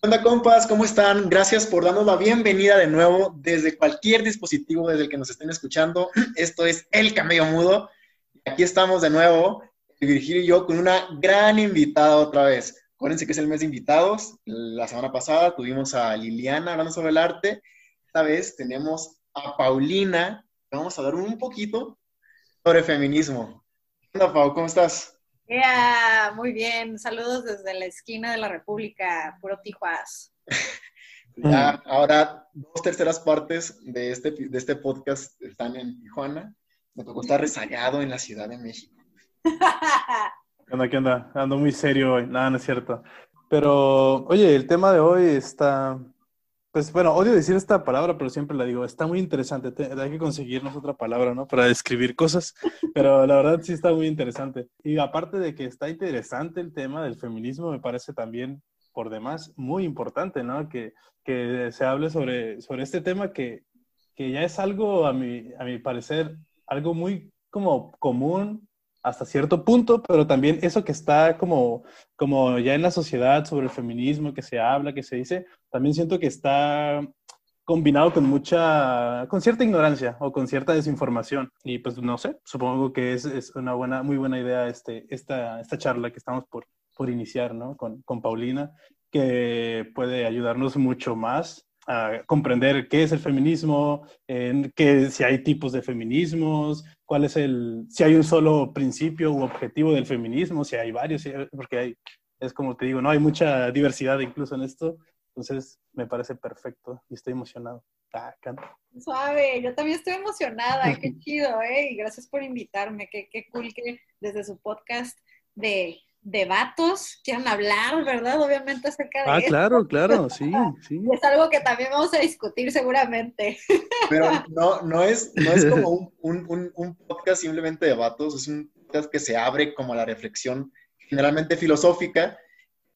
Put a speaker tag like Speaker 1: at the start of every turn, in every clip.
Speaker 1: Hola compas? ¿Cómo están? Gracias por darnos la bienvenida de nuevo desde cualquier dispositivo desde el que nos estén escuchando. Esto es El Camello Mudo. Aquí estamos de nuevo, Virgilio y yo, con una gran invitada otra vez. Acuérdense que es el mes de invitados. La semana pasada tuvimos a Liliana hablando sobre el arte. Esta vez tenemos a Paulina. Vamos a hablar un poquito sobre feminismo. Hola Pau, ¿cómo estás?
Speaker 2: Yeah, muy bien. Saludos desde la esquina de la República, puro Tijuas.
Speaker 1: ya, ahora dos terceras partes de este, de este podcast están en Tijuana. Me tocó estar rezagado en la Ciudad de México.
Speaker 3: ¿Qué onda? ¿Qué onda? Ando muy serio hoy. Nada, no es cierto. Pero, oye, el tema de hoy está, pues bueno, odio decir esta palabra, pero siempre la digo, está muy interesante, hay que conseguirnos otra palabra, ¿no? Para describir cosas, pero la verdad sí está muy interesante. Y aparte de que está interesante el tema del feminismo, me parece también por demás muy importante, ¿no? Que, que se hable sobre, sobre este tema que, que ya es algo, a mi, a mi parecer, algo muy como común hasta cierto punto, pero también eso que está como, como ya en la sociedad sobre el feminismo, que se habla, que se dice, también siento que está combinado con mucha, con cierta ignorancia o con cierta desinformación. Y pues no sé, supongo que es, es una buena, muy buena idea este, esta, esta charla que estamos por, por iniciar, ¿no? Con, con Paulina, que puede ayudarnos mucho más a comprender qué es el feminismo, en qué, si hay tipos de feminismos, cuál es el, si hay un solo principio u objetivo del feminismo, si hay varios, porque hay, es como te digo, no hay mucha diversidad incluso en esto, entonces me parece perfecto y estoy emocionado. Ah,
Speaker 2: Suave, yo también estoy emocionada, qué chido, ¿eh? Y gracias por invitarme, qué, qué cool que desde su podcast de de vatos quieran hablar, ¿verdad? Obviamente acerca de
Speaker 3: Ah, claro, claro, sí, sí.
Speaker 2: es algo que también vamos a discutir seguramente.
Speaker 1: Pero no, no, es, no es como un, un, podcast simplemente de vatos, es un podcast que se abre como a la reflexión generalmente filosófica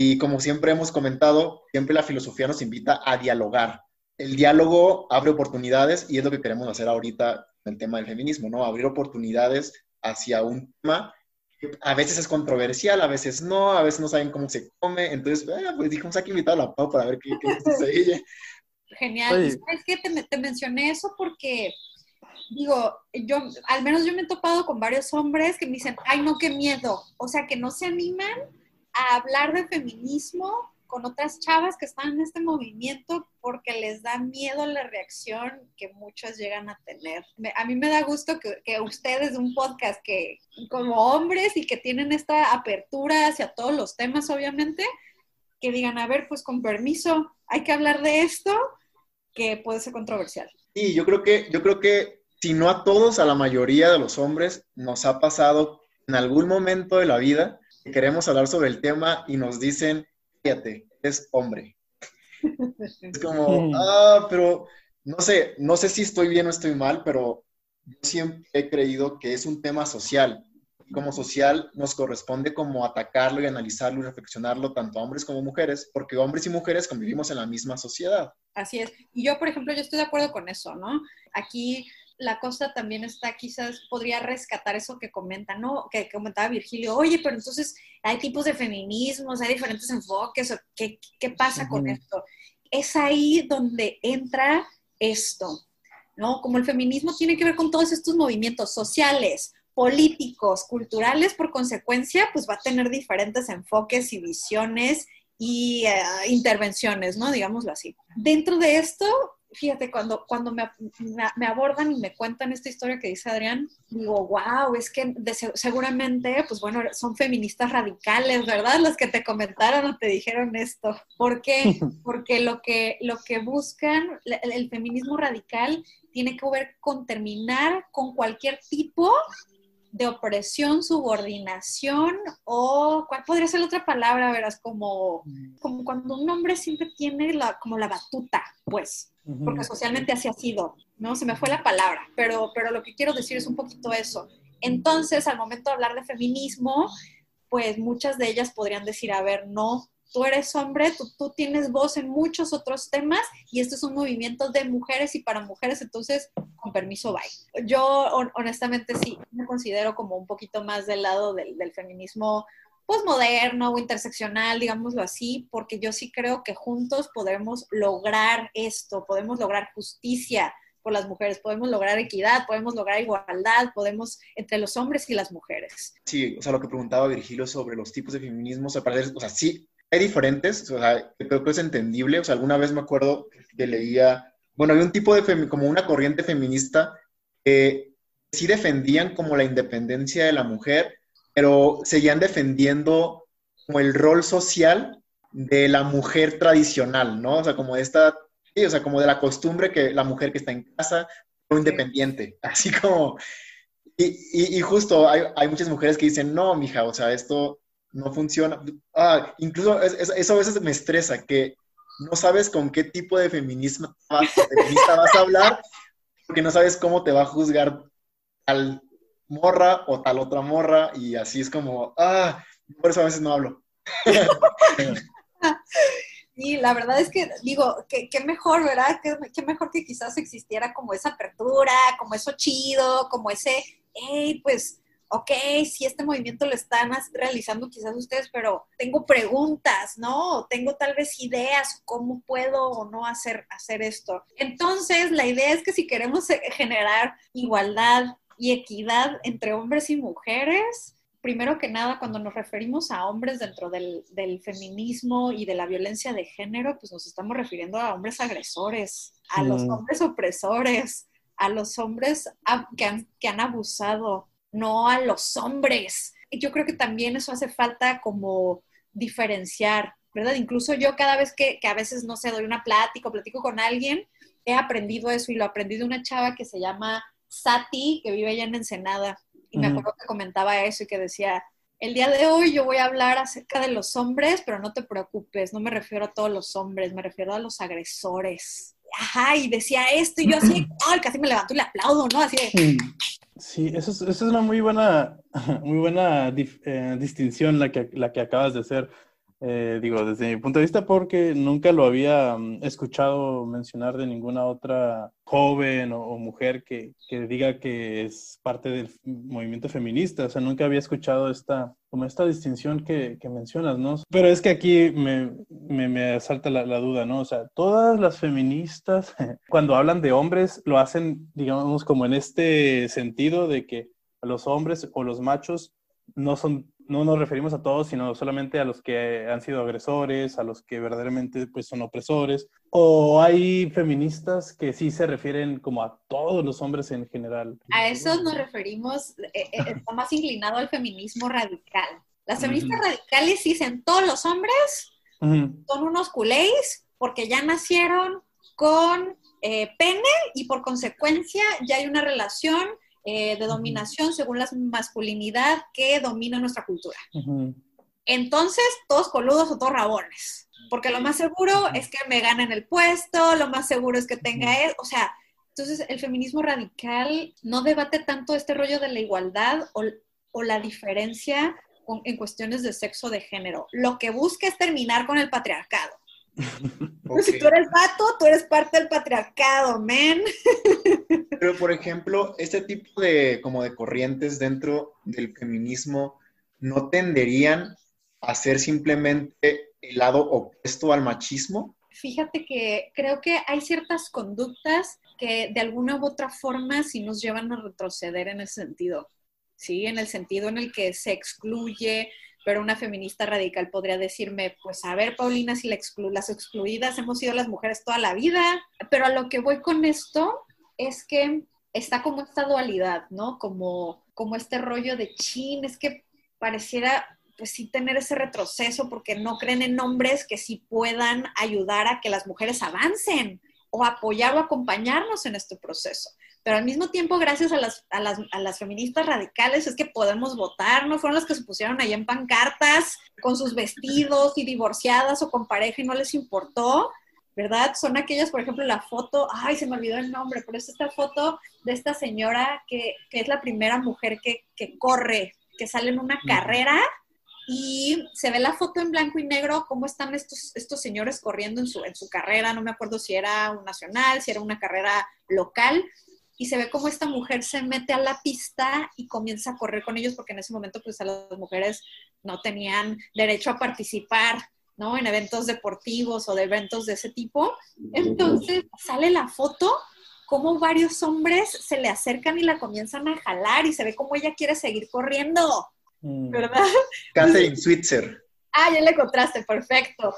Speaker 1: y como siempre hemos comentado, siempre la filosofía nos invita a dialogar. El diálogo abre oportunidades y es lo que queremos hacer ahorita en el tema del feminismo, ¿no? Abrir oportunidades hacia un tema a veces es controversial, a veces no, a veces no saben cómo se come. Entonces, eh, pues dijimos, hay que invitar a la Pau para ver qué, qué dice ella.
Speaker 2: Genial. ¿Sabes qué? Te, te, mencioné eso porque, digo, yo, al menos yo me he topado con varios hombres que me dicen, ay, no, qué miedo. O sea, que no se animan a hablar de feminismo con otras chavas que están en este movimiento porque les da miedo la reacción que muchos llegan a tener. a mí me da gusto que, que, ustedes de un podcast que como hombres y que tienen esta apertura hacia todos los temas, obviamente, que digan, a ver, pues con permiso, hay que hablar de esto que puede ser controversial.
Speaker 1: Sí, yo creo que, yo creo que si no a todos, a la mayoría de los hombres nos ha pasado en algún momento de la vida que queremos hablar sobre el tema y nos dicen, fíjate, es hombre. Es como, ah, pero no sé, no sé si estoy bien o estoy mal, pero yo siempre he creído que es un tema social. Como social nos corresponde como atacarlo y analizarlo y reflexionarlo tanto hombres como mujeres, porque hombres y mujeres convivimos en la misma sociedad.
Speaker 2: Así es. Y yo, por ejemplo, yo estoy de acuerdo con eso, ¿no? Aquí la cosa también está, quizás podría rescatar eso que comenta, ¿no? Que comentaba Virgilio, oye, pero entonces hay tipos de feminismos, hay diferentes enfoques, ¿qué, qué pasa con esto? Es ahí donde entra esto, ¿no? Como el feminismo tiene que ver con todos estos movimientos sociales, políticos, culturales, por consecuencia, pues va a tener diferentes enfoques y visiones y eh, intervenciones, ¿no? Digámoslo así. Dentro de esto, fíjate, cuando, cuando me, me, abordan y me cuentan esta historia que dice Adrián, digo, wow, es que seguramente, pues bueno, son feministas radicales, ¿verdad? Los que te comentaron o te dijeron esto. ¿Por qué? Porque lo que, lo que buscan, el, el feminismo radical tiene que ver con terminar con cualquier tipo de opresión, subordinación o cuál podría ser la otra palabra, verás, como, como cuando un hombre siempre tiene la, como la batuta, pues, porque socialmente así ha sido, ¿no? Se me fue la palabra, pero, pero lo que quiero decir es un poquito eso. Entonces, al momento de hablar de feminismo, pues muchas de ellas podrían decir, a ver, no, tú eres hombre, tú, tienes voz en muchos otros temas y esto es un movimiento de mujeres y para mujeres, entonces, con permiso, bye. Yo honestamente sí, me considero como un poquito más del lado del, feminismo posmoderno o interseccional, digámoslo así, porque yo sí creo que juntos podemos lograr esto, podemos lograr justicia por las mujeres, podemos lograr equidad, podemos lograr igualdad, podemos entre los hombres y las mujeres.
Speaker 1: Sí, o sea, lo que preguntaba Virgilio sobre los tipos de feminismo, o sea, o sea sí, hay diferentes, o sea, creo que es entendible, o sea, alguna vez me acuerdo que leía, bueno, había un tipo de, como una corriente feminista que sí defendían como la independencia de la mujer, pero seguían defendiendo como el rol social de la mujer tradicional, ¿no? O sea, como esta, o sea, como de la costumbre que la mujer que está en casa, o independiente, así como, y, y, justo hay, hay, muchas mujeres que dicen, no, mija, o sea, esto no funciona. Ah, incluso eso a veces me estresa, que no sabes con qué tipo de feminismo feminista vas a hablar, porque no sabes cómo te va a juzgar al morra o tal otra morra y así es como, ah, por eso a veces no hablo.
Speaker 2: Y la verdad es que digo, qué mejor, ¿verdad? Qué mejor que quizás existiera como esa apertura, como eso chido, como ese, hey, pues, ok, si este movimiento lo están realizando quizás ustedes, pero tengo preguntas, ¿no? Tengo tal vez ideas, cómo puedo o no hacer, hacer esto. Entonces, la idea es que si queremos generar igualdad, y equidad entre hombres y mujeres, primero que nada, cuando nos referimos a hombres dentro del, feminismo y de la violencia de género, pues nos estamos refiriendo a hombres agresores, a los hombres opresores, a los hombres que, han, que han abusado, no a los hombres. Y yo creo que también eso hace falta como diferenciar, ¿verdad? Incluso yo cada vez que, que a veces, no sé, doy una plática o platico con alguien, he aprendido eso y lo aprendí de una chava que se llama Sati, que vive allá en Ensenada, y me acuerdo que comentaba eso y que decía, el día de hoy yo voy a hablar acerca de los hombres, pero no te preocupes, no me refiero a todos los hombres, me refiero a los agresores. Ajá, y decía esto, y yo así, ay, casi me levanto y le aplaudo, ¿no? Así de...
Speaker 3: Sí, eso es, eso es una muy buena, muy buena eh, distinción la que, la que acabas de hacer. Eh, digo, desde mi punto de vista, porque nunca lo había mm, escuchado mencionar de ninguna otra joven o, mujer que, que, diga que es parte del movimiento feminista. O sea, nunca había escuchado esta, como esta distinción que, que mencionas, ¿no? Pero es que aquí me, me, me asalta la, la, duda, ¿no? O sea, todas las feministas, cuando hablan de hombres, lo hacen, digamos, como en este sentido de que los hombres o los machos no son no nos referimos a todos, sino solamente a los que han sido agresores, a los que verdaderamente pues, son opresores. O hay feministas que sí se refieren como a todos los hombres en general.
Speaker 2: A eso nos referimos, eh, eh, está más inclinado al feminismo radical. Las feministas radicales dicen todos los hombres son unos culéis porque ya nacieron con eh, pene y por consecuencia ya hay una relación eh, de dominación según la masculinidad que domina nuestra cultura. Entonces, todos coludos o todos rabones, porque lo más seguro es que me ganen el puesto, lo más seguro es que tenga él, o sea, entonces el feminismo radical no debate tanto este rollo de la igualdad o, o la diferencia en cuestiones de sexo de género. Lo que busca es terminar con el patriarcado. Si tú eres vato, tú eres parte del patriarcado, men.
Speaker 1: Pero, por ejemplo, este tipo de, como de corrientes dentro del feminismo no tenderían a ser simplemente el lado opuesto al machismo.
Speaker 2: Fíjate que creo que hay ciertas conductas que de alguna u otra forma sí nos llevan a retroceder en ese sentido. ¿sí? En el sentido en el que se excluye, pero una feminista radical podría decirme, pues a ver, Paulina, si las excluidas hemos sido las mujeres toda la vida, pero a lo que voy con esto es que está como esta dualidad, ¿no? Como, como este rollo de chin, es que pareciera pues sí tener ese retroceso porque no creen en hombres que sí puedan ayudar a que las mujeres avancen o apoyar o acompañarnos en este proceso pero al mismo tiempo, gracias a las, a las, a las feministas radicales, es que podemos votar, no fueron las que se pusieron ahí en pancartas con sus vestidos y divorciadas o con pareja y no les importó, ¿verdad? Son aquellas, por ejemplo, la foto, ay, se me olvidó el nombre, pero es esta foto de esta señora que, que es la primera mujer que, que corre, que sale en una carrera y se ve la foto en blanco y negro, cómo están estos, estos señores corriendo en su, en su carrera, no me acuerdo si era un nacional, si era una carrera local, y se ve como esta mujer se mete a la pista y comienza a correr con ellos porque en ese momento pues a las mujeres no tenían derecho a participar, ¿no? En eventos deportivos o de eventos de ese tipo. Entonces sale la foto como varios hombres se le acercan y la comienzan a jalar y se ve como ella quiere seguir corriendo, mm. ¿verdad?
Speaker 1: Catherine Switzer.
Speaker 2: Ah, ya le encontraste, perfecto.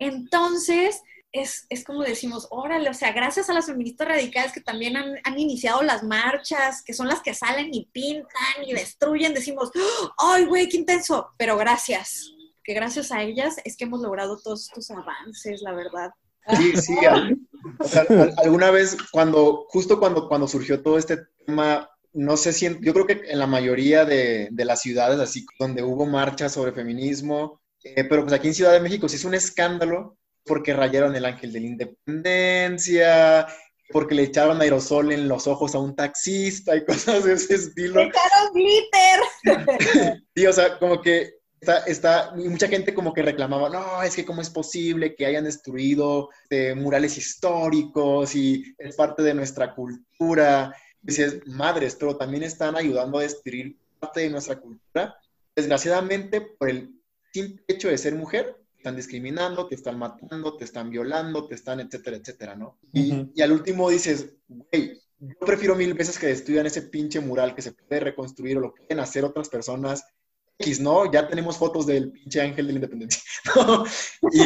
Speaker 2: Entonces, es, como decimos, órale, o sea, gracias a las feministas radicales que también han, han, iniciado las marchas, que son las que salen y pintan y destruyen, decimos, ¡ay, güey, qué intenso! Pero gracias, que gracias a ellas es que hemos logrado todos estos avances, la verdad.
Speaker 1: Sí, sí. O sea, alguna vez, cuando, justo cuando, cuando surgió todo este tema, no sé si, yo creo que en la mayoría de, de las ciudades, así, donde hubo marchas sobre feminismo, eh, pero pues aquí en Ciudad de México sí es un escándalo porque rayaron el ángel de la independencia, porque le echaron aerosol en los ojos a un taxista y cosas de ese estilo.
Speaker 2: ¡Le echaron glitter!
Speaker 1: sí, o sea, como que está, está, mucha gente como que reclamaba, no, es que cómo es posible que hayan destruido eh, murales históricos y es parte de nuestra cultura. dices, madres, pero también están ayudando a destruir parte de nuestra cultura. Desgraciadamente, por el simple hecho de ser mujer, están discriminando, te están matando, te están violando, te están, etcétera, etcétera, ¿no? Y, y al último dices, güey, yo prefiero mil veces que destruyan ese pinche mural que se puede reconstruir o lo pueden hacer otras personas X, ¿no? Ya tenemos fotos del pinche ángel de la independencia, ¿no? Y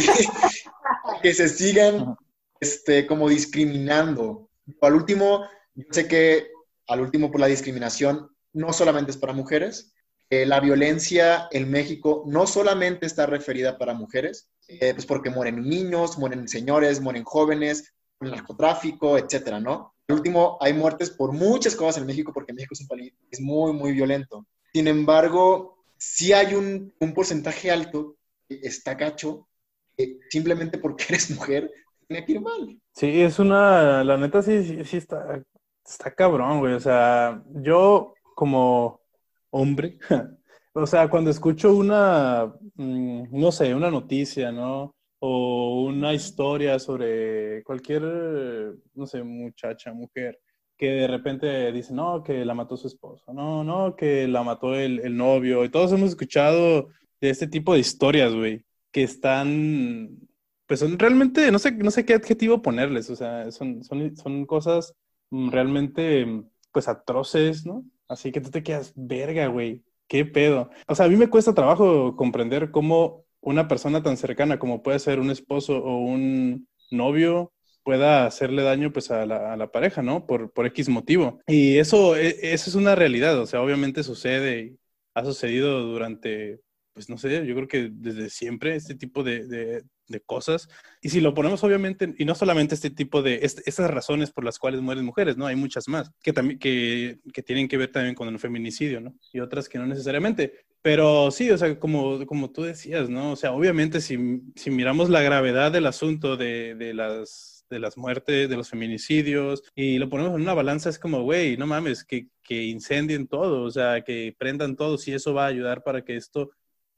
Speaker 1: que se sigan, este, como discriminando. Al último, yo sé que al último por la discriminación no solamente es para mujeres, la violencia en México no solamente está referida para mujeres, eh, pues porque mueren niños, mueren señores, mueren jóvenes, el narcotráfico, etcétera, ¿no? Al último, hay muertes por muchas cosas en México porque México es un país muy, muy violento. Sin embargo, sí hay un, un porcentaje alto que está cacho simplemente porque eres mujer tiene que ir mal.
Speaker 3: Sí, es una, la neta sí, sí, está, está cabrón, güey. O sea, yo como hombre, o sea, cuando escucho una, mm, no sé, una noticia, ¿no? O una historia sobre cualquier, no sé, muchacha, mujer, que de repente dice, no, que la mató su esposo, no, no, que la mató el, novio, y todos hemos escuchado de este tipo de historias, güey, que están, pues son realmente, no sé, no sé qué adjetivo ponerles, o sea, son, son, son cosas mm, realmente, pues atroces, ¿no? Así que tú te quedas, verga, güey, qué pedo. O sea, a mí me cuesta trabajo comprender cómo una persona tan cercana como puede ser un esposo o un novio pueda hacerle daño pues a la, pareja, ¿no? Por, por X motivo. Y eso, e, eso es una realidad, o sea, obviamente sucede y ha sucedido durante, pues no sé, yo creo que desde siempre este tipo de, de cosas. Y si lo ponemos obviamente, y no solamente este tipo de, estas razones por las cuales mueren mujeres, ¿no? Hay muchas más que, también, que, que tienen que ver también con el feminicidio, ¿no? Y otras que no necesariamente. Pero sí, o sea, como, como tú decías, ¿no? O sea, obviamente si, si miramos la gravedad del asunto de, de las de las muertes, de los feminicidios, y lo ponemos en una balanza, es como, güey, no mames, que, que incendien todo, o sea, que prendan todo, si eso va a ayudar para que esto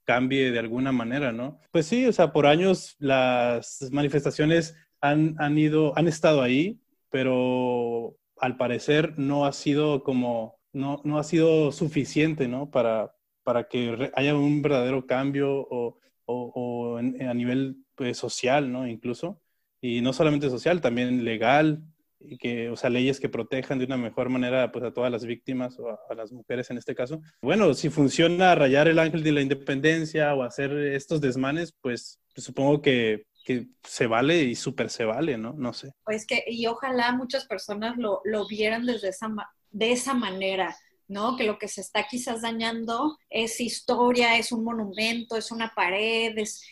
Speaker 3: cambie de alguna manera, ¿no? Pues sí, o sea, por años las manifestaciones han, han ido, han estado ahí, pero al parecer no ha sido como, no, no ha sido suficiente, ¿no? Para, para que haya un verdadero cambio o, o, o a nivel pues, social, ¿no? Incluso. Y no solamente social, también legal, y que, o sea, leyes que protejan de una mejor manera pues, a todas las víctimas o a, las mujeres en este caso. Bueno, si funciona rayar el ángel de la independencia o hacer estos desmanes, pues, pues supongo que, que, se vale y súper se vale, ¿no? No sé.
Speaker 2: Pues que, y ojalá muchas personas lo, lo vieran desde esa, de esa manera. ¿no? Que lo que se está quizás dañando es historia, es un monumento, es una pared, es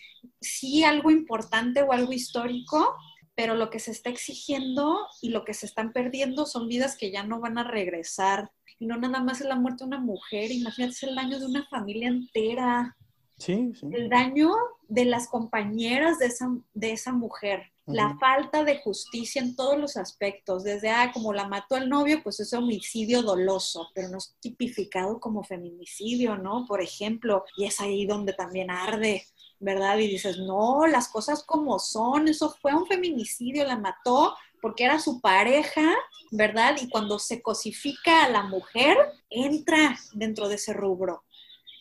Speaker 2: sí algo importante o algo histórico, pero lo que se está exigiendo y lo que se están perdiendo son vidas que ya no van a regresar. Y no nada más es la muerte de una mujer, imagínate el daño de una familia entera.
Speaker 3: Sí, sí.
Speaker 2: El daño de las compañeras de esa, de esa mujer. La falta de justicia en todos los aspectos, desde, ah, como la mató el novio, pues es homicidio doloso, pero no es tipificado como feminicidio, ¿no? Por ejemplo, y es ahí donde también arde ¿verdad? Y dices, no, las cosas como son, eso fue un feminicidio, la mató porque era su pareja, ¿verdad? Y cuando se cosifica a la mujer, entra dentro de ese rubro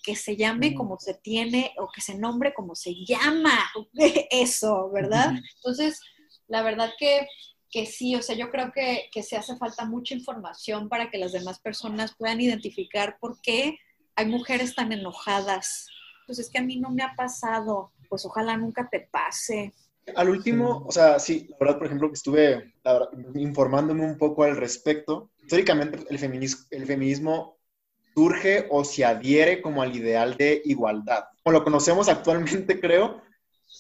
Speaker 2: que se llame como se tiene o que se nombre como se llama, eso, ¿verdad? Entonces, la verdad que, que, sí, o sea, yo creo que, que se hace falta mucha información para que las demás personas puedan identificar por qué hay mujeres tan enojadas. Pues es que a mí no me ha pasado, pues ojalá nunca te pase.
Speaker 1: Al último, o sea, sí, la verdad, por ejemplo, que estuve informándome un poco al respecto. Históricamente, el feminismo, el feminismo surge o se adhiere como al ideal de igualdad, como lo conocemos actualmente, creo,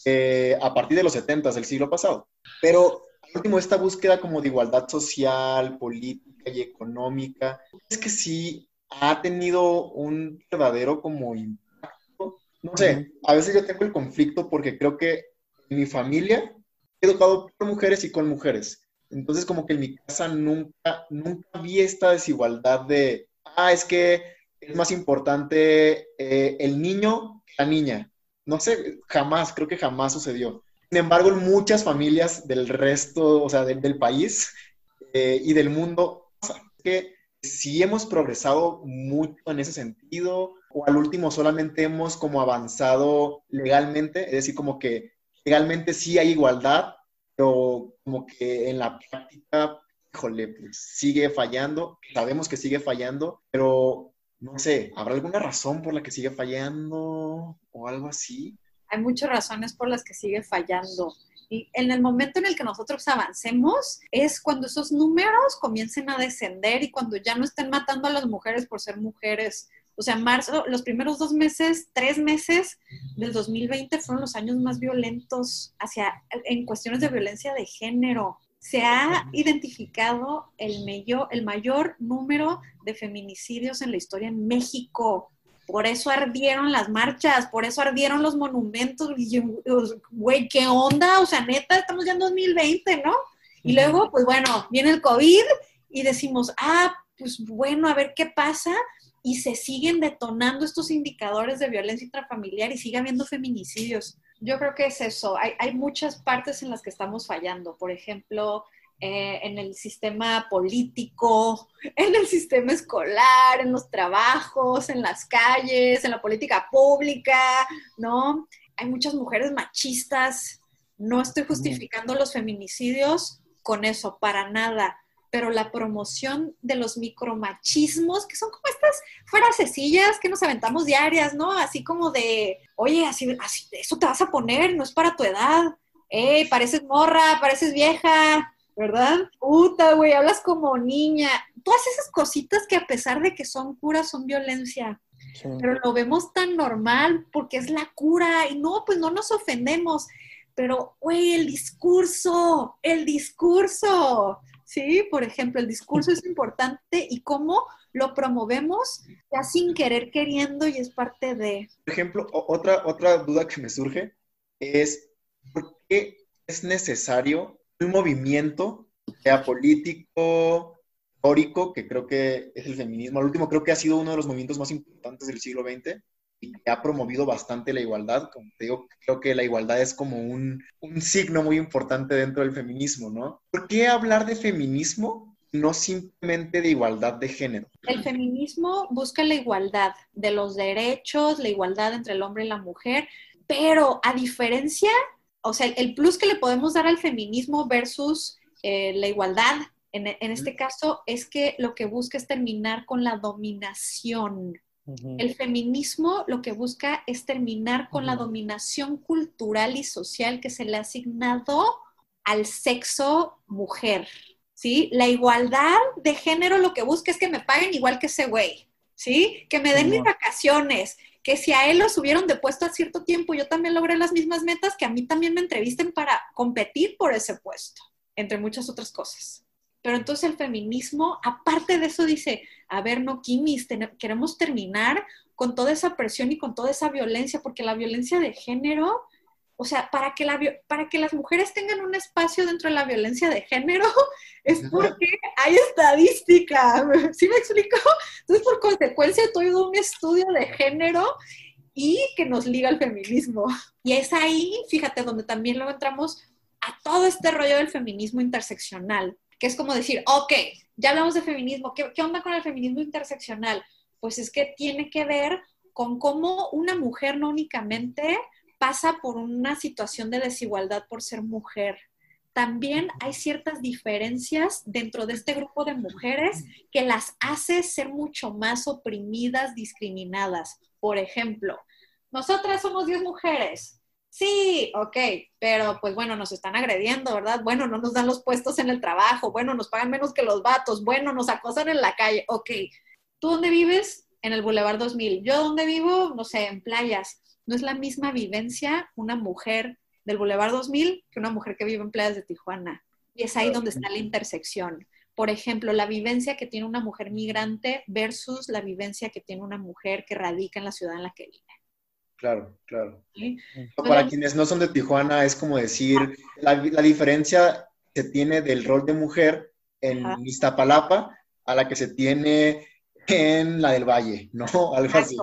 Speaker 1: eh, a partir de los 70 del siglo pasado. Pero al último, esta búsqueda como de igualdad social, política y económica, es que sí ha tenido un verdadero como impacto. No sé, a veces yo tengo el conflicto porque creo que en mi familia he educado por mujeres y con mujeres. Entonces, como que en mi casa nunca, nunca vi esta desigualdad de, ah, es que es más importante eh, el niño que la niña. No sé, jamás, creo que jamás sucedió. Sin embargo, en muchas familias del resto, o sea, del país eh, y del mundo, pasa que sí hemos progresado mucho en ese sentido, o al último solamente hemos como avanzado legalmente, es decir, como que legalmente sí hay igualdad, pero como que en la práctica híjole, pues sigue fallando, sabemos que sigue fallando, pero no sé, ¿habrá alguna razón por la que sigue fallando o algo así?
Speaker 2: Hay muchas razones por las que sigue fallando. Y en el momento en el que nosotros avancemos es cuando esos números comiencen a descender y cuando ya no estén matando a las mujeres por ser mujeres. O sea, marzo, los primeros dos meses, tres meses del 2020 fueron los años más violentos hacia, en cuestiones de violencia de género se ha identificado el, mayor, el mayor número de feminicidios en la historia en México. Por eso ardieron las marchas, por eso ardieron los monumentos. Güey, ¿qué onda? O sea, neta, estamos ya en 2020, ¿no? Y luego, pues bueno, viene el COVID y decimos, ah, pues bueno, a ver qué pasa. Y se siguen detonando estos indicadores de violencia intrafamiliar y sigue habiendo feminicidios. Yo creo que es eso. Hay, hay muchas partes en las que estamos fallando. Por ejemplo, eh, en el sistema político, en el sistema escolar, en los trabajos, en las calles, en la política pública, ¿no? Hay muchas mujeres machistas. No estoy justificando los feminicidios con eso, para nada pero la promoción de los micromachismos, que son como estas frasecillas que nos aventamos diarias, ¿no? Así como de, oye, así, así, eso te vas a poner, no es para tu edad. Ey, pareces morra, pareces vieja, ¿verdad? Puta, güey, hablas como niña. Todas esas cositas que a pesar de que son curas, son violencia. Pero lo vemos tan normal porque es la cura y no, pues no nos ofendemos. Pero, güey, el discurso, el discurso. ¿sí? Por ejemplo, el discurso es importante y cómo lo promovemos ya sin querer queriendo y es parte de...
Speaker 1: Por ejemplo, otra, otra duda que me surge es, ¿por qué es necesario un movimiento, sea político, histórico, que creo que es el feminismo, al último creo que ha sido uno de los movimientos más importantes del siglo XX, y que ha promovido bastante la igualdad. Como te digo, creo que la igualdad es como un, un signo muy importante dentro del feminismo, ¿no? ¿Por qué hablar de feminismo no simplemente de igualdad de género?
Speaker 2: El feminismo busca la igualdad de los derechos, la igualdad entre el hombre y la mujer, pero a diferencia, o sea, el plus que le podemos dar al feminismo versus eh, la igualdad, en, en este caso, es que lo que busca es terminar con la dominación. El feminismo lo que busca es terminar con la dominación cultural y social que se le ha asignado al sexo mujer, ¿sí? La igualdad de género lo que busca es que me paguen igual que ese güey, ¿sí? Que me den mis vacaciones, que si a él lo subieron de puesto a cierto tiempo, yo también logré las mismas metas, que a mí también me entrevisten para competir por ese puesto, entre muchas otras cosas. Pero entonces el feminismo, aparte de eso, dice, a ver, no, Kimis, queremos terminar con toda esa presión y con toda esa violencia, porque la violencia de género, o sea, para que, la, para que las mujeres tengan un espacio dentro de la violencia de género, es porque hay estadística, ¿sí me explico? Entonces, por consecuencia, todo un estudio de género y que nos liga al feminismo. Y es ahí, fíjate, donde también luego entramos a todo este rollo del feminismo interseccional, que es como decir, ok, ya hablamos de feminismo, ¿qué, qué onda con el feminismo interseccional? Pues es que tiene que ver con cómo una mujer no únicamente pasa por una situación de desigualdad por ser mujer, también hay ciertas diferencias dentro de este grupo de mujeres que las hace ser mucho más oprimidas, discriminadas. Por ejemplo, nosotras somos 10 mujeres. Sí, ok, pero pues bueno, nos están agrediendo, ¿verdad? Bueno, no nos dan los puestos en el trabajo, bueno, nos pagan menos que los vatos, bueno, nos acosan en la calle, ok. ¿Tú dónde vives? En el Boulevard 2000. ¿Yo dónde vivo? No sé, en playas. No es la misma vivencia una mujer del Boulevard 2000 que una mujer que vive en playas de Tijuana. Y es ahí donde está la intersección. Por ejemplo, la vivencia que tiene una mujer migrante versus la vivencia que tiene una mujer que radica en la ciudad en la que vive.
Speaker 1: Claro, claro. Para quienes no son de Tijuana, es como decir, la, diferencia se tiene del rol de mujer en Iztapalapa a la que se tiene en la del Valle, ¿no? Algo así.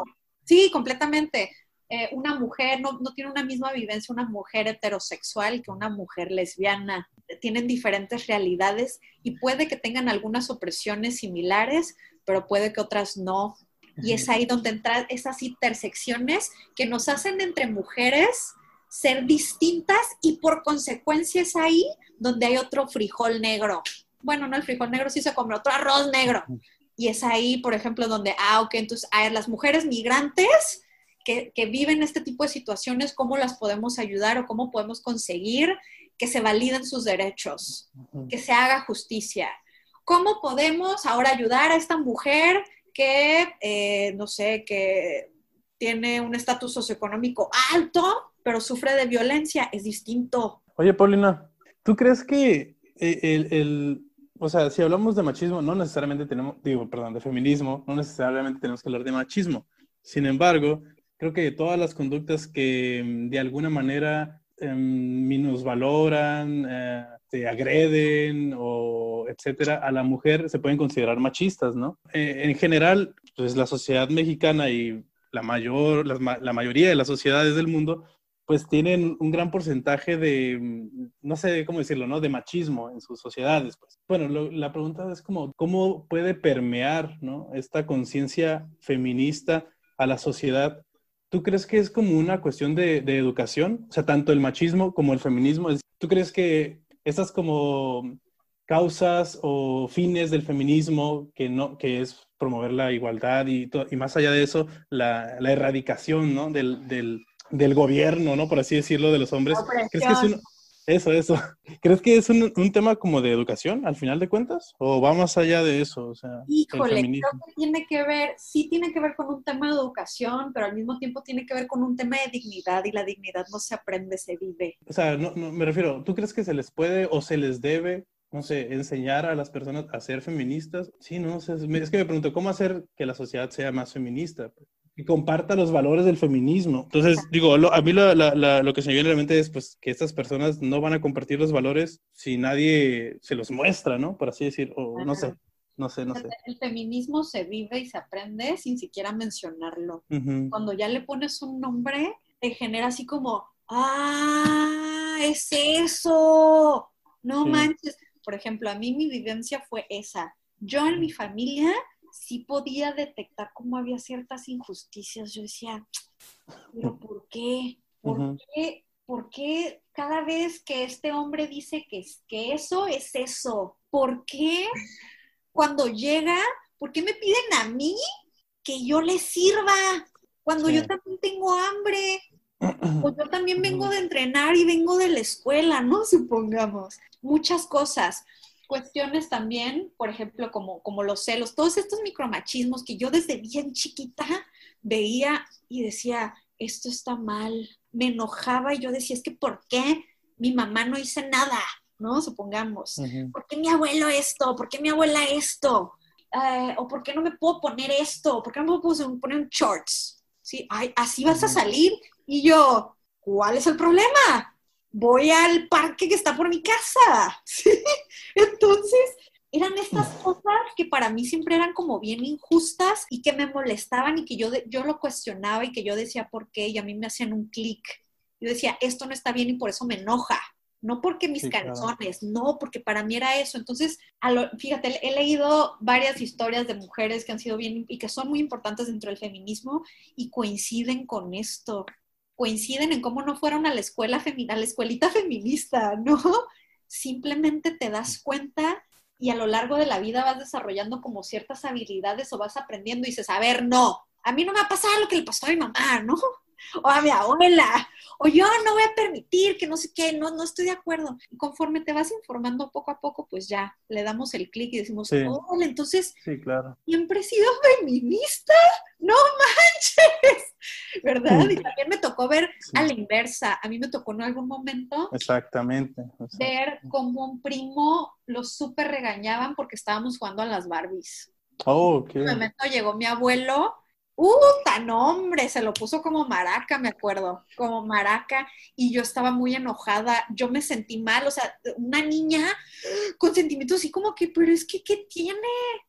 Speaker 2: Sí, completamente. Eh, una mujer no, tiene una misma vivencia, una mujer heterosexual que una mujer lesbiana. Tienen diferentes realidades y puede que tengan algunas opresiones similares, pero puede que otras no. Y es ahí donde entran esas intersecciones que nos hacen entre mujeres ser distintas y por consecuencia es ahí donde hay otro frijol negro. Bueno, no el frijol negro, sí se come otro arroz negro. Y es ahí, por ejemplo, donde, ah, ok, entonces a las mujeres migrantes que, viven este tipo de situaciones, cómo las podemos ayudar o cómo podemos conseguir que se validen sus derechos, que se haga justicia. ¿Cómo podemos ahora ayudar a esta mujer que, eh, no sé, que tiene un estatus socioeconómico alto, pero sufre de violencia? Es distinto.
Speaker 3: Oye, Paulina, ¿tú crees que eh, el, el, o sea, si hablamos de machismo, no necesariamente tenemos, digo, perdón, de feminismo, no necesariamente tenemos que hablar de machismo. Sin embargo, creo que todas las conductas que mm, de alguna manera eh, minusvaloran, te agreden o etcétera, a la mujer se pueden considerar machistas, ¿no? Eh, en general, pues la sociedad mexicana y la, mayor, la, mayoría de las sociedades del mundo, pues tienen un gran porcentaje de, mm, no sé cómo decirlo, ¿no? De machismo en sus sociedades. Pues. Bueno, la pregunta es como, ¿cómo puede permear. Esta conciencia feminista a la sociedad ¿Tú crees que es como una cuestión de, educación? O sea, tanto el machismo como el feminismo. ¿Tú crees que esas como causas o fines del feminismo, que, no, que es promover la igualdad y, y más allá de eso, la, erradicación ¿no? del, del, del, gobierno, ¿no? por así decirlo, de los hombres, ¿crees que es un, eso, eso. ¿Crees que es un, un, tema como de educación al final de cuentas? ¿O va más allá de eso? O sea,
Speaker 2: Híjole, creo que tiene que ver, sí tiene que ver con un tema de educación, pero al mismo tiempo tiene que ver con un tema de dignidad y la dignidad no se aprende, se vive.
Speaker 3: O sea, no, no, me refiero, ¿tú crees que se les puede o se les debe no sé, enseñar a las personas a ser feministas. Sí, no sé, es que me pregunto, ¿cómo hacer que la sociedad sea más feminista? Y comparta los valores del feminismo. Entonces, digo, a mí lo que se me viene a la mente es pues, que estas personas no van a compartir los valores si nadie se los muestra, ¿no? Por así decir, o no sé. No sé, no sé.
Speaker 2: El, feminismo se vive y se aprende sin siquiera mencionarlo. Cuando ya le pones un nombre, te genera así como, ¡ah! ¡Es eso! No manches. Por ejemplo, a mí mi vivencia fue esa. Yo en mi familia sí podía detectar cómo había ciertas injusticias. Yo decía, pero ¿por qué? ¿Por qué? ¿Por qué cada vez que este hombre dice que, que eso es eso? ¿Por qué cuando llega, por qué me piden a mí que yo les sirva cuando yo también tengo hambre? O yo también vengo de entrenar y vengo de la escuela, ¿no? Supongamos. Muchas cosas cuestiones también, por ejemplo, como, como los celos, todos estos micromachismos que yo desde bien chiquita veía y decía, esto está mal, me enojaba y yo decía, es que ¿por qué mi mamá no hice nada? ¿No? Supongamos, ¿por qué mi abuelo esto? ¿Por qué mi abuela esto? Eh, ¿O por qué no me puedo poner esto? ¿Por qué no me puedo poner un shorts? ¿Sí? Ay, así vas a salir. Y yo, ¿cuál es el problema? Voy al parque que está por mi casa. Entonces, eran estas cosas que para mí siempre eran como bien injustas y que me molestaban y que yo, yo lo cuestionaba y que yo decía por qué y a mí me hacían un clic. Yo decía, esto no está bien y por eso me enoja. no porque mis calzones, no, porque para mí era eso. Entonces, fíjate, he leído varias historias de mujeres que han sido bien y que son muy importantes dentro del feminismo y coinciden con esto, coinciden en cómo no fueron a la escuela a la escuelita feminista, ¿no? Simplemente te das cuenta y a lo largo de la vida vas desarrollando como ciertas habilidades o vas aprendiendo y dices, a ver, no, a mí no me ha pasado lo que le pasó a mi mamá, ¿no? o a mi abuela, o yo no voy a permitir que no sé qué, no, no estoy de acuerdo. Y conforme te vas informando poco a poco, pues ya le damos el clic y decimos, sí. entonces,
Speaker 3: sí, claro.
Speaker 2: siempre he sido feminista, no manches, ¿verdad? Y también me tocó ver a la inversa, a mí me tocó en algún momento.
Speaker 3: Exactamente.
Speaker 2: Ver como un primo los súper regañaban porque estábamos jugando a las Barbies.
Speaker 3: Oh, ok.
Speaker 2: En un momento llegó mi abuelo ¡Uh, tan hombre! Se lo puso como maraca, me acuerdo, como maraca, y yo estaba muy enojada, yo me sentí mal, o sea, una niña con sentimientos así como que, pero es que, ¿qué tiene?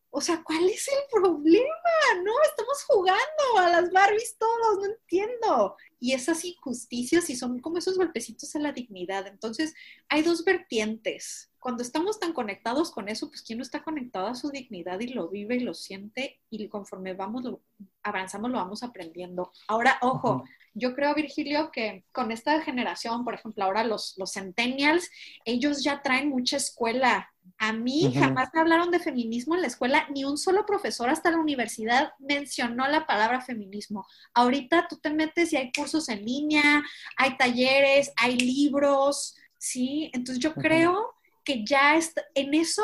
Speaker 2: O sea, ¿cuál es el problema? No, estamos jugando a las Barbies todos, no entiendo. Y esas injusticias y son como esos golpecitos a la dignidad. Entonces, hay dos vertientes cuando estamos tan conectados con eso, pues ¿quién no está conectado a su dignidad y lo vive y lo siente y conforme vamos, lo, avanzamos, lo vamos aprendiendo. Ahora, ojo, yo creo, Virgilio, que con esta generación, por ejemplo, ahora los, los centennials, ellos ya traen mucha escuela. A mí jamás me hablaron de feminismo en la escuela, ni un solo profesor hasta la universidad mencionó la palabra feminismo. Ahorita tú te metes y hay cursos en línea, hay talleres, hay libros, ¿sí? Entonces yo creo que ya está, en eso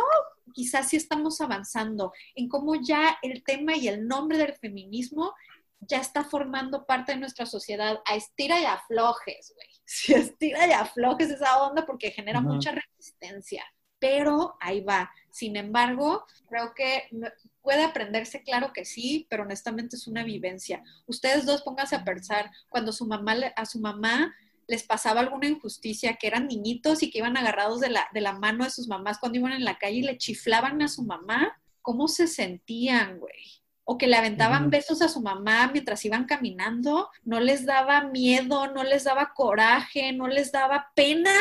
Speaker 2: quizás sí estamos avanzando, en cómo ya el tema y el nombre del feminismo ya está formando parte de nuestra sociedad a estira y aflojes, güey. Si estira y aflojes esa onda porque genera mucha resistencia, pero ahí va. Sin embargo, creo que puede aprenderse, claro que sí, pero honestamente es una vivencia. Ustedes dos pónganse a pensar cuando su mamá, a su mamá les pasaba alguna injusticia, que eran niñitos y que iban agarrados de la, de la mano de sus mamás cuando iban en la calle y le chiflaban a su mamá, ¿cómo se sentían, güey? O que le aventaban besos a su mamá mientras iban caminando, no les daba miedo, no les daba coraje, no les daba pena.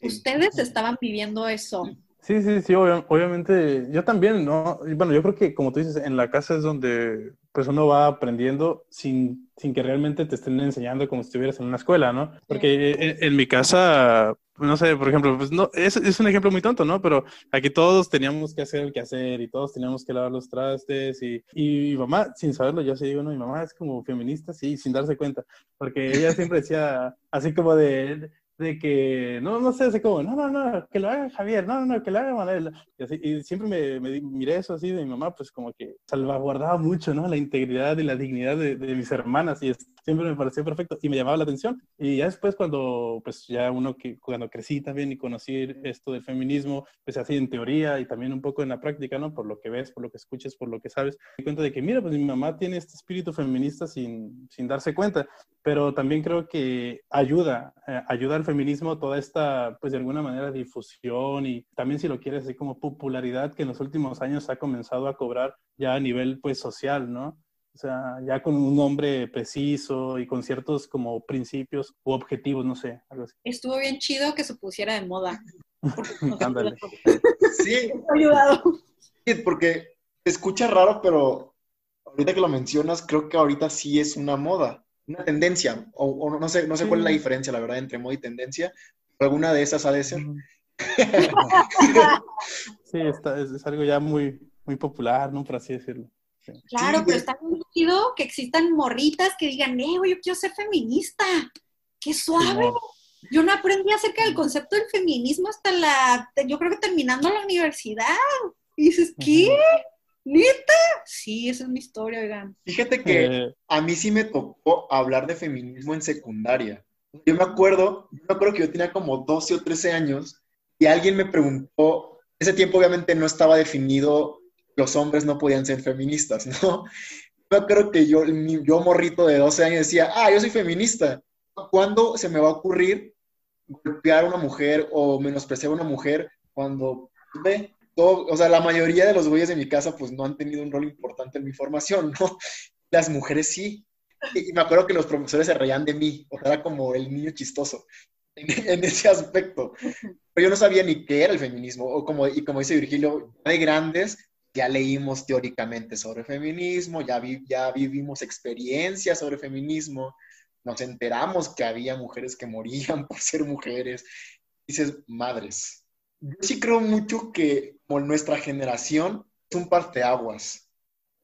Speaker 2: Ustedes estaban viviendo eso.
Speaker 3: Sí, sí, sí, obviamente, yo también, ¿no? Bueno, yo creo que como tú dices, en la casa es donde pues uno va aprendiendo sin, sin que realmente te estén enseñando como si estuvieras en una escuela, ¿no? Porque en, mi casa, no sé, por ejemplo, pues no, es, es, un ejemplo muy tonto, ¿no? Pero aquí todos teníamos que hacer el que hacer y todos teníamos que lavar los trastes y, y mi mamá, sin saberlo, yo sí digo, no, mi mamá es como feminista, sí, sin darse cuenta, porque ella siempre decía así como de de que, no, no sé, así como, no, no, no, que lo haga Javier, no, no, que lo haga Manuel. Y, así, y siempre me, me, miré eso así de mi mamá, pues como que salvaguardaba mucho, ¿no? La integridad y la dignidad de, de mis hermanas y siempre me pareció perfecto y me llamaba la atención. Y ya después cuando, pues ya uno que, cuando crecí también y conocí esto del feminismo, pues así en teoría y también un poco en la práctica, ¿no? Por lo que ves, por lo que escuches, por lo que sabes, me cuenta de que, mira, pues mi mamá tiene este espíritu feminista sin, sin darse cuenta, pero también creo que ayuda, eh, ayuda al feminismo toda esta, pues de alguna manera, difusión y también si lo quieres así como popularidad que en los últimos años ha comenzado a cobrar ya a nivel pues social, ¿no? O sea, ya con un nombre preciso y con ciertos como principios u objetivos, no sé, algo así.
Speaker 2: Estuvo bien chido que se pusiera de moda.
Speaker 3: Ándale.
Speaker 1: sí.
Speaker 2: ayudado.
Speaker 1: Sí, porque se escucha raro, pero ahorita que lo mencionas, creo que ahorita sí es una moda, una tendencia, o, no sé, no sé cuál es la diferencia, la verdad, entre moda y tendencia, pero alguna de esas ha de ser.
Speaker 3: sí, está, es, algo ya muy, muy popular, ¿no? Por así decirlo.
Speaker 2: Claro, pero está muy chido que existan morritas que digan, eh, yo quiero ser feminista. ¡Qué suave! Yo no aprendí acerca del concepto del feminismo hasta la, yo creo que terminando la universidad. Y dices, ¿qué? ¿Neta? Sí, esa es mi historia, oigan.
Speaker 1: Fíjate que eh. a mí sí me tocó hablar de feminismo en secundaria. Yo me acuerdo, yo me acuerdo que yo tenía como 12 o 13 años y alguien me preguntó, ese tiempo obviamente no estaba definido los hombres no podían ser feministas, ¿no? Yo creo que yo, yo morrito de 12 años decía, ah, yo soy feminista. ¿Cuándo se me va a ocurrir golpear a una mujer o menospreciar a una mujer cuando ve? Todo, o sea, la mayoría de los güeyes de mi casa pues no han tenido un rol importante en mi formación, ¿no? Las mujeres sí. Y me acuerdo que los profesores se reían de mí, o sea, era como el niño chistoso. en, ese aspecto. Pero yo no sabía ni qué era el feminismo, o como, y como dice Virgilio, de grandes ya leímos teóricamente sobre feminismo, ya, vi, ya vivimos experiencias sobre feminismo, nos enteramos que había mujeres que morían por ser mujeres. Dices, madres. Yo sí creo mucho que nuestra generación es un parteaguas.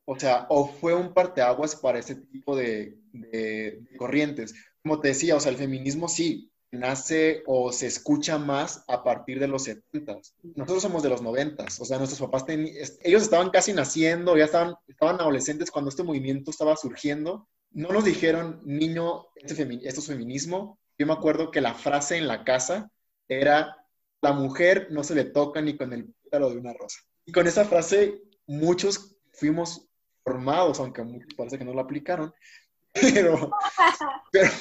Speaker 1: O sea, o fue un parteaguas para ese tipo de, de, corrientes. Como te decía, o sea, el feminismo sí nace o se escucha más a partir de los 70. Nosotros somos de los 90, o sea, nuestros papás, ellos estaban casi naciendo, ya estaban, estaban adolescentes cuando este movimiento estaba surgiendo no nos dijeron, niño, este esto es feminismo. Yo me acuerdo que la frase en la casa era, la mujer no se le toca ni con el pétalo de una rosa. Y con esa frase muchos fuimos formados, aunque parece que no lo aplicaron, pero,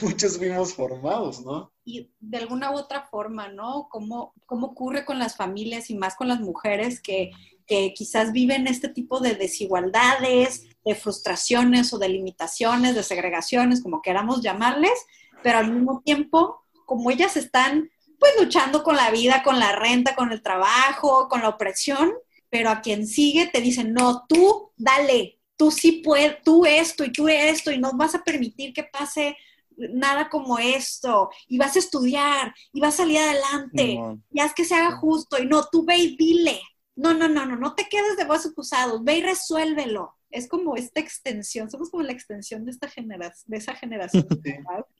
Speaker 1: muchos fuimos formados, ¿no?
Speaker 2: Y de alguna u otra forma, ¿no? ¿Cómo, cómo ocurre con las familias y más con las mujeres que, que quizás viven este tipo de desigualdades, de frustraciones o de limitaciones, de segregaciones, como queramos llamarles, pero al mismo tiempo, como ellas están pues luchando con la vida, con la renta, con el trabajo, con la opresión, pero a quien sigue te dicen, no, tú dale, tú sí puedes, tú esto y tú esto, y no vas a permitir que pase nada como esto, y vas a estudiar, y vas a salir adelante, y haz que se haga justo, y no, tú ve y dile, no, no, no, no, no te quedes de vos acusados, ve y resuélvelo. Es como esta extensión, somos como la extensión de esta generación, de esa generación.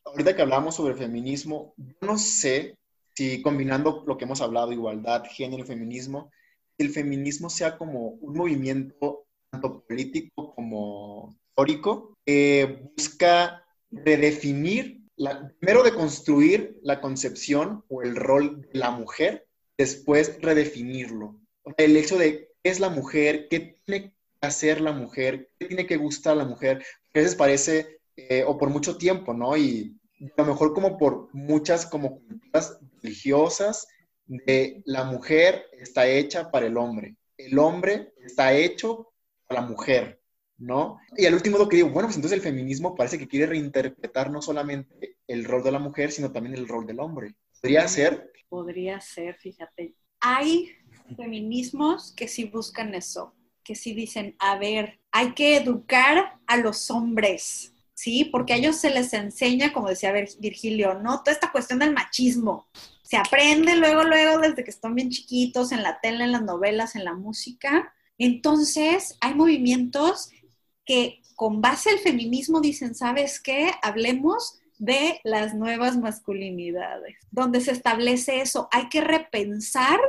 Speaker 1: Ahorita que hablamos sobre feminismo, no sé si combinando lo que hemos hablado, igualdad, género y feminismo, el feminismo sea como un movimiento tanto político como histórico que busca redefinir, la, primero de construir la concepción o el rol de la mujer, después redefinirlo. El hecho de qué es la mujer, qué tiene hacer la mujer, qué tiene que gustar a la mujer. A veces parece, eh, o por mucho tiempo, ¿no? Y a lo mejor como por muchas como culturas religiosas, de la mujer está hecha para el hombre, el hombre está hecho para la mujer, ¿no? Y al último lo que digo, bueno, pues entonces el feminismo parece que quiere reinterpretar no solamente el rol de la mujer, sino también el rol del hombre. ¿Podría ser?
Speaker 2: Podría ser, fíjate. Hay feminismos que sí buscan eso, que sí dicen, a ver, hay que educar a los hombres, ¿sí? Porque a ellos se les enseña, como decía Virgilio, ¿no? Toda esta cuestión del machismo. Se aprende luego, luego, desde que están bien chiquitos, en la tele, en las novelas, en la música. Entonces, hay movimientos que con base al feminismo dicen, ¿sabes qué? Hablemos de las nuevas masculinidades, donde se establece eso. Hay que repensar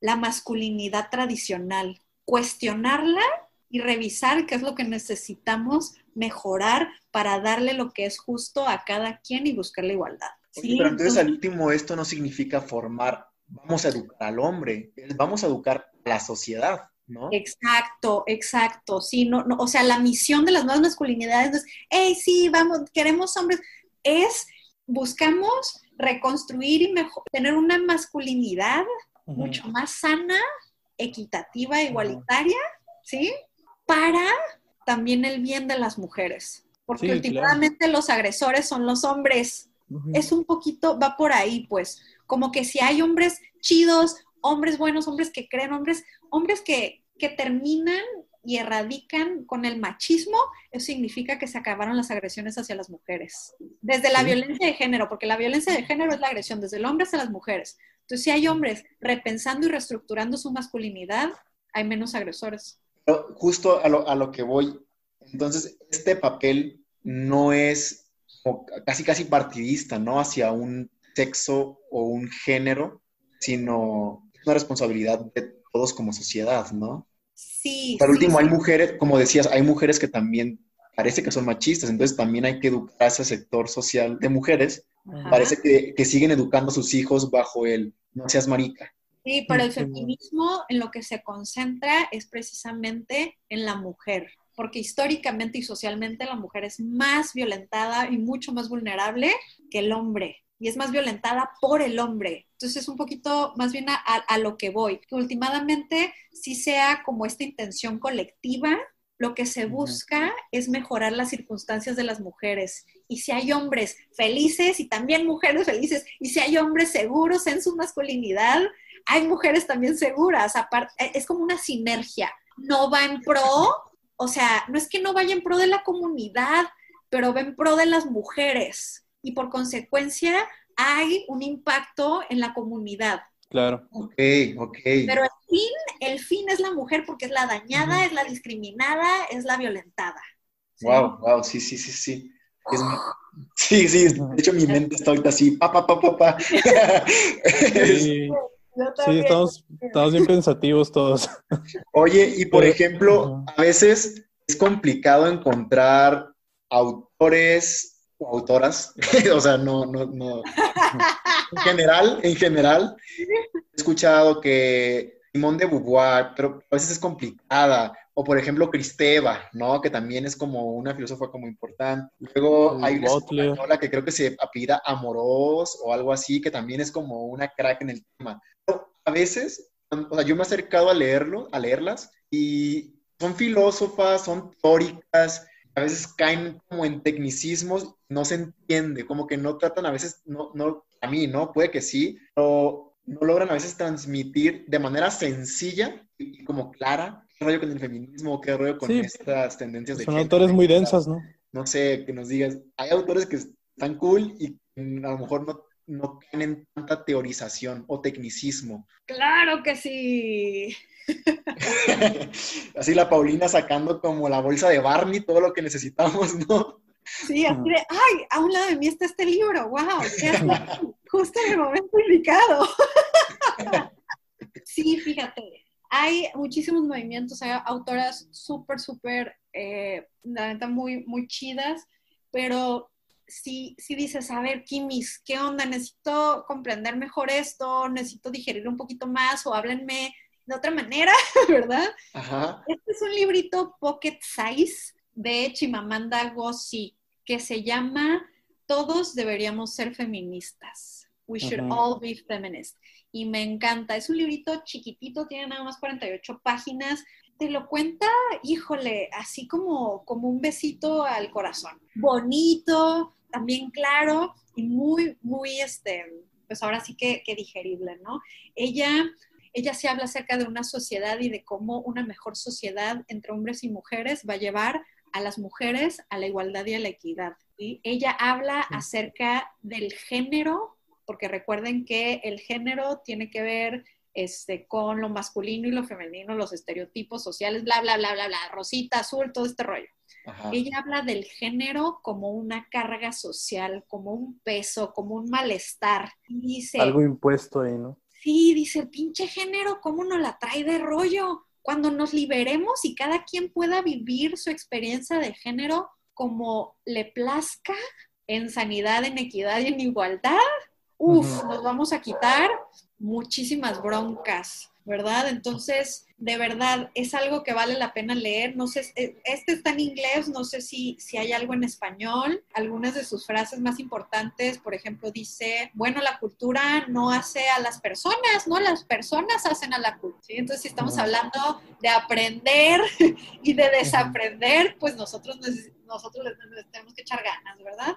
Speaker 2: la masculinidad tradicional cuestionarla y revisar qué es lo que necesitamos mejorar para darle lo que es justo a cada quien y buscar la igualdad.
Speaker 1: pero entonces al último esto no significa formar, vamos a educar al hombre, vamos a educar a la sociedad. ¿No?
Speaker 2: Exacto, exacto. Sí, no, o sea, la misión de las nuevas masculinidades no es, hey, sí, vamos, queremos hombres, es buscamos reconstruir y mejor, tener una masculinidad mucho más sana, equitativa, igualitaria, ¿sí? Para también el bien de las mujeres. Porque últimamente los agresores son los hombres. Es un poquito, va por ahí, pues, como que si hay hombres chidos, hombres buenos, hombres que creen, hombres, hombres que, que terminan y erradican con el machismo, eso significa que se acabaron las agresiones hacia las mujeres. Desde la violencia de género, porque la violencia de género es la agresión desde el hombre hacia las mujeres. Entonces, si hay hombres repensando y reestructurando su masculinidad, hay menos agresores.
Speaker 1: justo a lo, a lo que voy, entonces, este papel no es casi, casi partidista, ¿no? Hacia un sexo o un género, sino una responsabilidad de todos como sociedad, ¿no?
Speaker 2: Sí.
Speaker 1: Por último, hay mujeres, como decías, hay mujeres que también parece que son machistas, entonces también hay que educar a ese sector social de mujeres Parece que, siguen educando a sus hijos bajo el no seas marica.
Speaker 2: Sí, pero el feminismo en lo que se concentra es precisamente en la mujer, porque históricamente y socialmente la mujer es más violentada y mucho más vulnerable que el hombre, y es más violentada por el hombre. Entonces es un poquito más bien a, a lo que voy, que últimamente sí sea como esta intención colectiva lo que se busca es mejorar las circunstancias de las mujeres. Y si hay hombres felices y también mujeres felices, y si hay hombres seguros en su masculinidad, hay mujeres también seguras. E, es como una sinergia. No va en pro, o sea, no es que no vaya en pro de la comunidad, pero va en pro de las mujeres. Y por consecuencia, hay un impacto en la comunidad.
Speaker 3: Claro.
Speaker 1: Ok, ok.
Speaker 2: Pero el fin, el fin es la mujer porque es la dañada, es la discriminada, es la violentada.
Speaker 1: Wow, wow, sí, sí, sí, sí. sí, sí, de hecho mi mente está ahorita así, pa, pa, pa, pa, pa.
Speaker 3: Sí, sí estamos, estamos bien pensativos todos.
Speaker 1: Oye, y por ejemplo, a veces es complicado encontrar autores autoras, o sea, no, no, no. En general, en general, he escuchado que Simón de Beauvoir, pero a veces es complicada, o por ejemplo Cristeva, ¿no? Que también es como una filósofa como importante. Luego hay una española que creo que se apellida Amorós o algo así, que también es como una crack en el tema. Pero a veces, o sea, yo me he acercado a leerlo, a leerlas, y son filósofas, son teóricas, a veces caen como en tecnicismos, no se entiende, como que no tratan a veces, no, no, a mí, ¿no? Puede que sí, pero no logran a veces transmitir de manera sencilla y como clara qué rollo con el feminismo, qué rollo con estas tendencias de
Speaker 3: Son autores muy densas, ¿no?
Speaker 1: No sé, que nos digas, hay autores que están cool y a lo mejor no, no tienen tanta teorización o tecnicismo.
Speaker 2: Claro que sí.
Speaker 1: así la Paulina sacando como la bolsa de Barney, todo lo que necesitamos, ¿no?
Speaker 2: Sí, así de, ay, a un lado de mí está este libro, wow, justo en el momento indicado. sí, fíjate, hay muchísimos movimientos, hay autoras súper, súper, eh, la neta, muy, muy chidas, pero si, si dices, a ver, Kimis, ¿qué onda? Necesito comprender mejor esto, necesito digerir un poquito más o háblenme de otra manera, ¿verdad? Este es un librito pocket size de Chimamanda Ngozi que se llama Todos deberíamos ser feministas. We should all be feminists. Y me encanta. Es un librito chiquitito, tiene nada más 48 páginas. Te lo cuenta, híjole, así como, como un besito al corazón. Bonito, también claro y muy, muy, este, pues ahora sí que, que digerible, ¿no? Ella ella se habla acerca de una sociedad y de cómo una mejor sociedad entre hombres y mujeres va a llevar a las mujeres a la igualdad y a la equidad. Y ella habla acerca del género, porque recuerden que el género tiene que ver este, con lo masculino y lo femenino, los estereotipos sociales, bla, bla, bla, bla, bla, rosita, azul, todo este rollo. Ella habla del género como una carga social, como un peso, como un malestar. dice,
Speaker 3: Algo impuesto ahí, ¿no?
Speaker 2: Sí, dice, el pinche género, ¿cómo nos la trae de rollo? Cuando nos liberemos y cada quien pueda vivir su experiencia de género como le plazca, en sanidad, en equidad y en igualdad, uff, nos vamos a quitar muchísimas broncas. ¿Verdad? Entonces, de verdad, es algo que vale la pena leer. No sé, eh, este está en inglés, no sé si, si hay algo en español. Algunas de sus frases más importantes, por ejemplo, dice, bueno, la cultura no hace a las personas, ¿no? Las personas hacen a la cultura. Entonces, si estamos hablando de aprender y de desaprender, pues nosotros, nosotros les, tenemos que echar ganas, ¿verdad?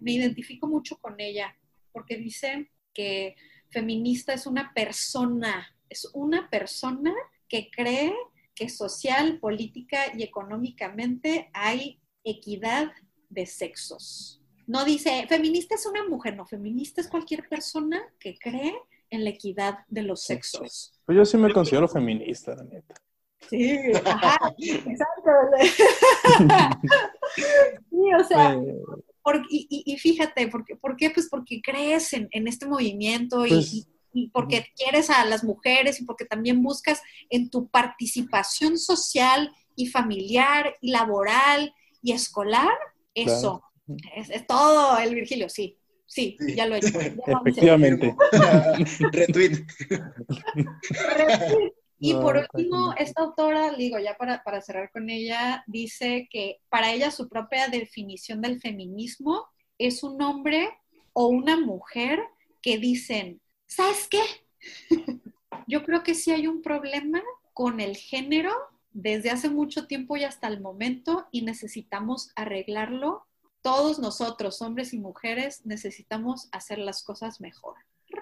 Speaker 2: me identifico mucho con ella, porque dice que feminista es una persona es una persona que cree que social, política y económicamente hay equidad de sexos. No dice, feminista es una mujer, no, feminista es cualquier persona que cree en la equidad de los sexos.
Speaker 3: Pues yo sí me considero feminista, la neta.
Speaker 2: Sí, ajá, exacto. sí, o sea, y, fíjate, ¿por qué? ¿por qué? Pues porque crees en, este movimiento y pues y porque quieres a las mujeres y porque también buscas en tu participación social y familiar y laboral y escolar, eso. Es, todo el Virgilio, sí. Sí, ya lo he hecho.
Speaker 3: Efectivamente.
Speaker 1: Retweet.
Speaker 2: Y por último, esta autora, digo, ya para, para, cerrar con ella, dice que para ella su propia definición del feminismo es un hombre o una mujer que dicen, ¿sabes qué? Yo creo que sí hay un problema con el género desde hace mucho tiempo y hasta el momento y necesitamos arreglarlo. Todos nosotros, hombres y mujeres, necesitamos hacer las cosas mejor.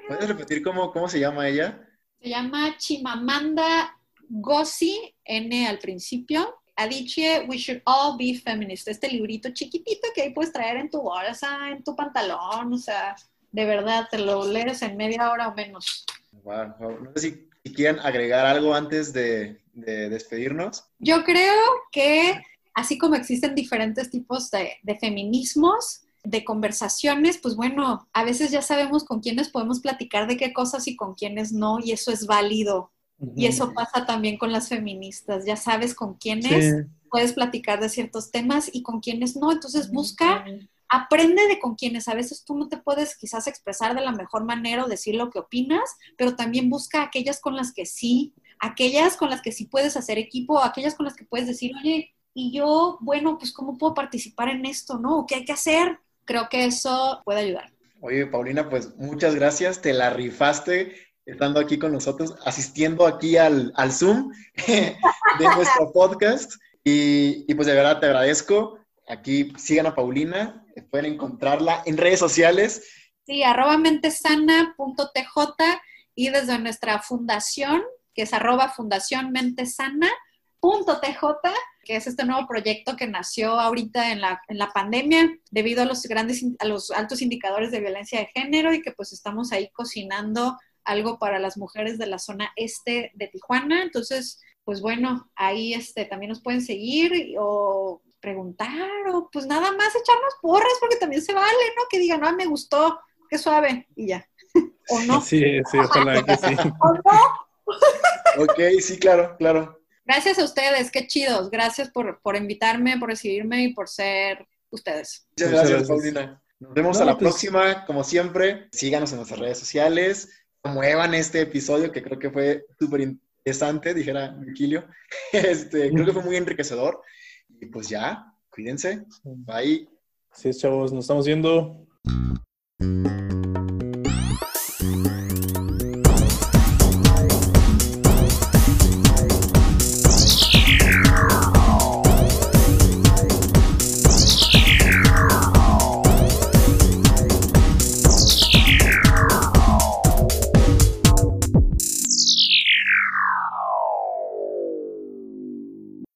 Speaker 1: ¿Puedes repetir cómo, cómo se llama ella?
Speaker 2: Se llama Chimamanda Ngozi, N al principio. Adichie, We Should All Be Feminist. Este librito chiquitito que ahí puedes traer en tu bolsa, en tu pantalón, o sea, de verdad, te lo lees en media hora o menos.
Speaker 1: Wow, No sé si, quieren agregar algo antes de, de, despedirnos.
Speaker 2: Yo creo que así como existen diferentes tipos de, de feminismos, de conversaciones, pues bueno, a veces ya sabemos con quiénes podemos platicar de qué cosas y con quiénes no, y eso es válido. Y eso pasa también con las feministas, ya sabes con quiénes puedes platicar de ciertos temas y con quiénes no, entonces busca aprende de con quienes a veces tú no te puedes quizás expresar de la mejor manera o decir lo que opinas, pero también busca aquellas con las que sí, aquellas con las que sí puedes hacer equipo, aquellas con las que puedes decir, oye, y yo, bueno, pues cómo puedo participar en esto, ¿no? ¿Qué hay que hacer? Creo que eso puede ayudar.
Speaker 1: Oye, Paulina, pues muchas gracias, te la rifaste estando aquí con nosotros, asistiendo aquí al, al Zoom de nuestro podcast. Y, y pues de verdad te agradezco. Aquí sigan a Paulina, pueden encontrarla en redes sociales.
Speaker 2: Sí, arroba mentesana.tj y desde nuestra fundación, que es arroba fundación que es este nuevo proyecto que nació ahorita en la, en la pandemia debido a los grandes, a los altos indicadores de violencia de género y que pues estamos ahí cocinando algo para las mujeres de la zona este de Tijuana. Entonces, pues bueno, ahí este, también nos pueden seguir o preguntar o pues nada más echarnos porras porque también se vale, ¿no? Que digan, no, me gustó, qué suave y ya. ¿O no?
Speaker 3: Sí, sí, ojalá que sí.
Speaker 2: ¿O no?
Speaker 1: ok, sí, claro, claro.
Speaker 2: Gracias a ustedes, qué chidos. Gracias por, por invitarme, por recibirme y por ser ustedes.
Speaker 1: Muchas gracias, Paulina. Nos vemos a la pues próxima, como siempre. Síganos en nuestras redes sociales. Muevan este episodio que creo que fue súper interesante, dijera Miquilio. Este, creo que fue muy enriquecedor. Y pues ya, cuídense. Bye.
Speaker 3: Es, chavos, nos estamos viendo.